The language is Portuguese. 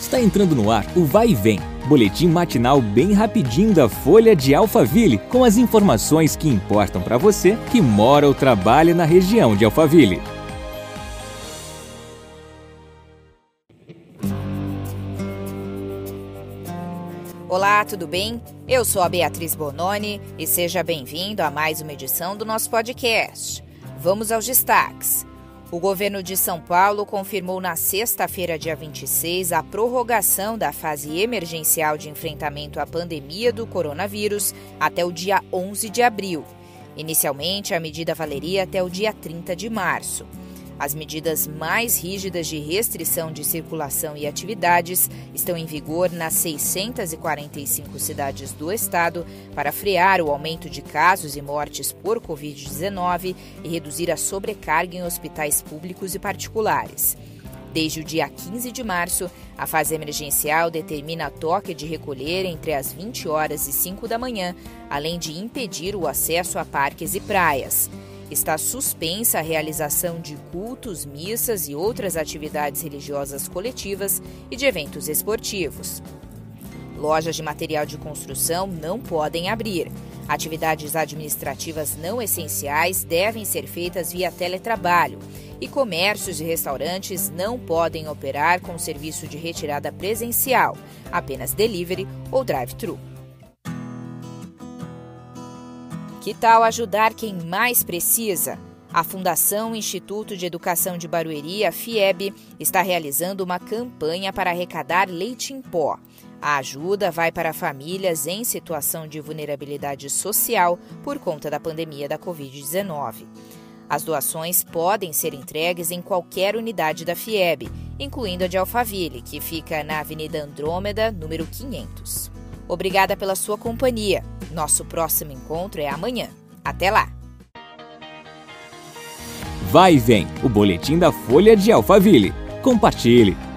Está entrando no ar o Vai e Vem, boletim matinal bem rapidinho da Folha de Alphaville, com as informações que importam para você que mora ou trabalha na região de Alphaville. Olá, tudo bem? Eu sou a Beatriz Bononi e seja bem-vindo a mais uma edição do nosso podcast. Vamos aos destaques. O governo de São Paulo confirmou na sexta-feira, dia 26, a prorrogação da fase emergencial de enfrentamento à pandemia do coronavírus até o dia 11 de abril. Inicialmente, a medida valeria até o dia 30 de março. As medidas mais rígidas de restrição de circulação e atividades estão em vigor nas 645 cidades do estado para frear o aumento de casos e mortes por Covid-19 e reduzir a sobrecarga em hospitais públicos e particulares. Desde o dia 15 de março, a fase emergencial determina toque de recolher entre as 20 horas e 5 da manhã, além de impedir o acesso a parques e praias. Está suspensa a realização de cultos, missas e outras atividades religiosas coletivas e de eventos esportivos. Lojas de material de construção não podem abrir. Atividades administrativas não essenciais devem ser feitas via teletrabalho. E comércios e restaurantes não podem operar com serviço de retirada presencial, apenas delivery ou drive-thru. Que tal ajudar quem mais precisa? A Fundação Instituto de Educação de Barueri, a FIEB, está realizando uma campanha para arrecadar leite em pó. A ajuda vai para famílias em situação de vulnerabilidade social por conta da pandemia da Covid-19. As doações podem ser entregues em qualquer unidade da FIEB, incluindo a de Alphaville, que fica na Avenida Andrômeda, número 500. Obrigada pela sua companhia. Nosso próximo encontro é amanhã. Até lá! Vai e vem, o boletim da Folha de Alphaville. Compartilhe!